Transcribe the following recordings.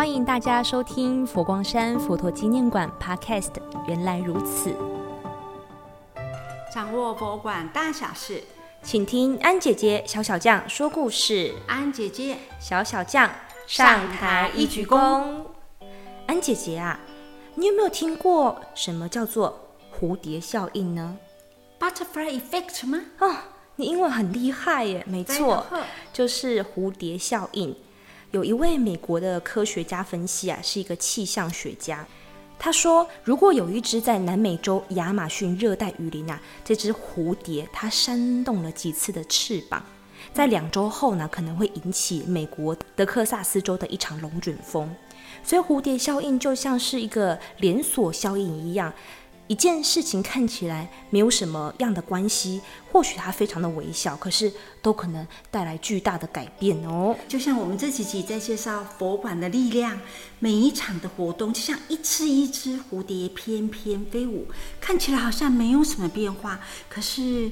欢迎大家收听佛光山佛陀纪念馆 Podcast。原来如此，掌握博物馆大小事，请听安姐姐小小将说故事。安姐姐小小将上台一鞠躬。安姐姐啊，你有没有听过什么叫做蝴蝶效应呢？Butterfly effect 吗？哦，你英文很厉害耶！没错，就是蝴蝶效应。有一位美国的科学家分析啊，是一个气象学家。他说，如果有一只在南美洲亚马逊热带雨林啊，这只蝴蝶它扇动了几次的翅膀，在两周后呢，可能会引起美国德克萨斯州的一场龙卷风。所以，蝴蝶效应就像是一个连锁效应一样。一件事情看起来没有什么样的关系，或许它非常的微小，可是都可能带来巨大的改变哦。就像我们这几集在介绍佛馆的力量，每一场的活动就像一只一只蝴蝶翩翩飞舞，看起来好像没有什么变化，可是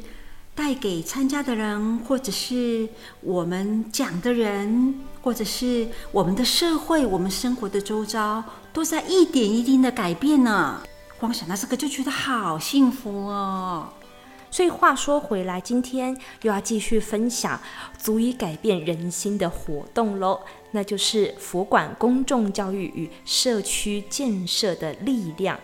带给参加的人，或者是我们讲的人，或者是我们的社会，我们生活的周遭，都在一点一滴的改变呢。光想到这个就觉得好幸福哦。所以话说回来，今天又要继续分享足以改变人心的活动喽，那就是佛馆公众教育与社区建设的力量。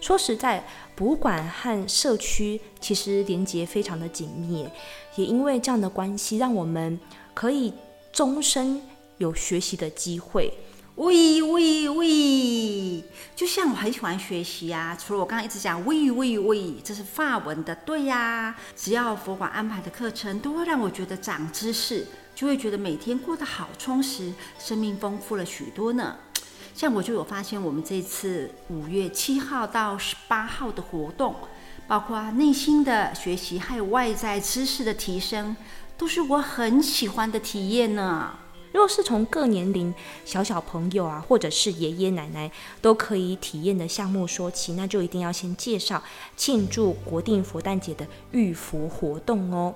说实在，博物馆和社区其实连接非常的紧密，也因为这样的关系，让我们可以终身有学习的机会。喂喂喂！就像我很喜欢学习啊，除了我刚刚一直讲喂喂喂，这是法文的，对呀、只要佛馆安排的课程都会让我觉得长知识，就会觉得每天过得好充实，生命丰富了许多呢。像我就有发现，我们这次五月七号到十八号的活动，包括内心的学习，还有外在知识的提升，都是我很喜欢的体验呢。若是从各年龄小小朋友啊，或者是爷爷奶奶都可以体验的项目说起，那就一定要先介绍庆祝国定佛诞节的浴佛活动哦。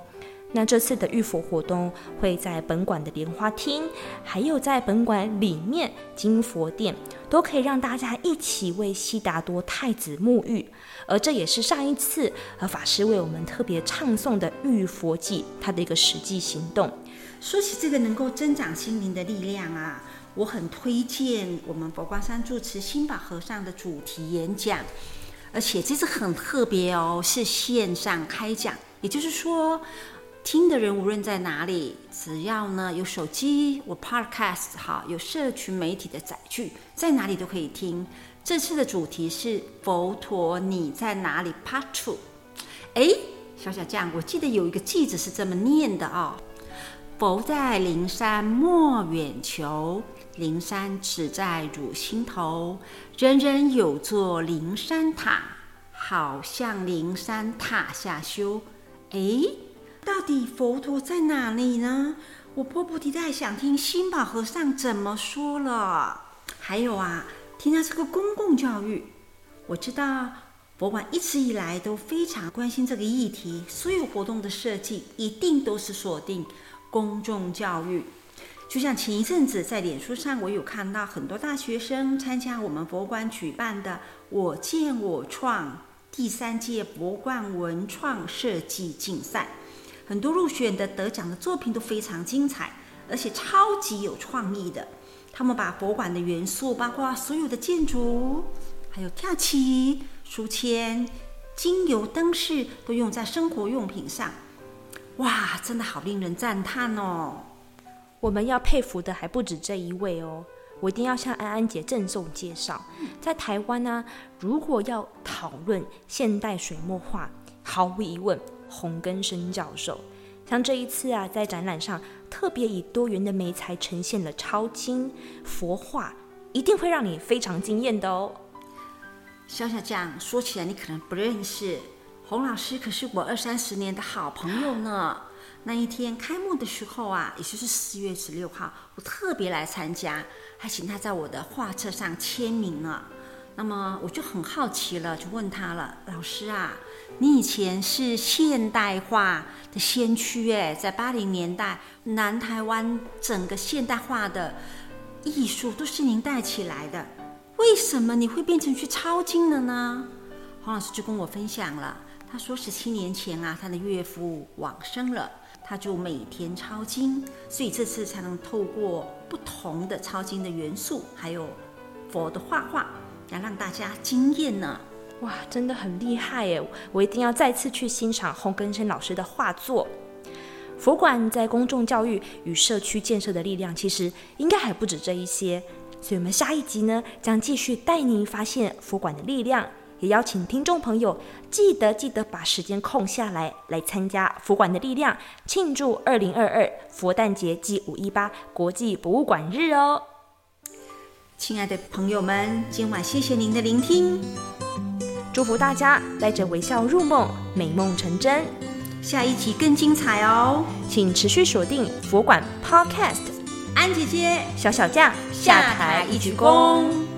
那这次的浴佛活动会在本馆的莲花厅，还有在本馆里面金佛殿，都可以让大家一起为悉达多太子沐浴。而这也是上一次和法师为我们特别唱诵的浴佛偈，它的一个实际行动。说起这个能够增长心灵的力量啊，我很推荐我们佛光山住持心宝和尚的主题演讲，而且这次很特别哦，是线上开讲，也就是说，听的人无论在哪里，只要呢有手机，我 Podcast 哈，有社群媒体的载具，在哪里都可以听。这次的主题是佛陀你在哪里 Part Two。哎，小小将，我记得有一个句子是这么念的哦。佛在灵山莫远求，灵山只在汝心头。人人有座灵山塔，好向灵山塔下修。哎，到底佛陀在哪里呢？我迫不及待想听心宝和尚怎么说了。还有啊，听到这个公共教育，我知道佛馆一直以来都非常关心这个议题，所有活动的设计一定都是锁定。公众教育，就像前一阵子在脸书上，我有看到很多大学生参加我们佛馆举办的“我见我创”第三届佛馆文创设计竞赛，很多入选的得奖的作品都非常精彩，而且超级有创意的。他们把博物馆的元素，包括所有的建筑，还有跳棋、书签、精油灯饰，都用在生活用品上。哇，真的好令人赞叹哦！我们要佩服的还不止这一位哦，我一定要向安安姐郑重介绍。在台湾呢，如果要讨论现代水墨画，毫无疑问，洪根生教授。像这一次啊，在展览上特别以多元的媒材呈现了超金佛画，一定会让你非常惊艳的哦。小小将，说起来你可能不认识。洪老师可是我二三十年的好朋友呢。那一天开幕的时候啊，也就是四月十六号，我特别来参加，还请他在我的画册上签名了。那么我就很好奇了，就问他了：“老师啊，你以前是现代化的先驱诶，在八零年代南台湾整个现代化的艺术都是您带起来的，为什么你会变成去抄经了呢？黄老师就跟我分享了，他说十七年前啊，他的岳父往生了，他就每天抄经，所以这次才能透过不同的抄经的元素，还有佛的画画，来让大家惊艳呢。哇，真的很厉害耶！我一定要再次去欣赏洪根生老师的画作。佛馆在公众教育与社区建设的力量，其实应该还不止这一些。所以，我们下一集呢，将继续带您发现佛馆的力量，也邀请听众朋友记得记得把时间空下来，来参加佛馆的力量，庆祝二零二二佛诞节暨五一八国际博物馆日哦。亲爱的朋友们，今晚谢谢您的聆听。祝福大家带着微笑入梦，美梦成真。下一集更精彩哦，请持续锁定佛馆 Podcast。安姐姐，小小将下台一鞠躬。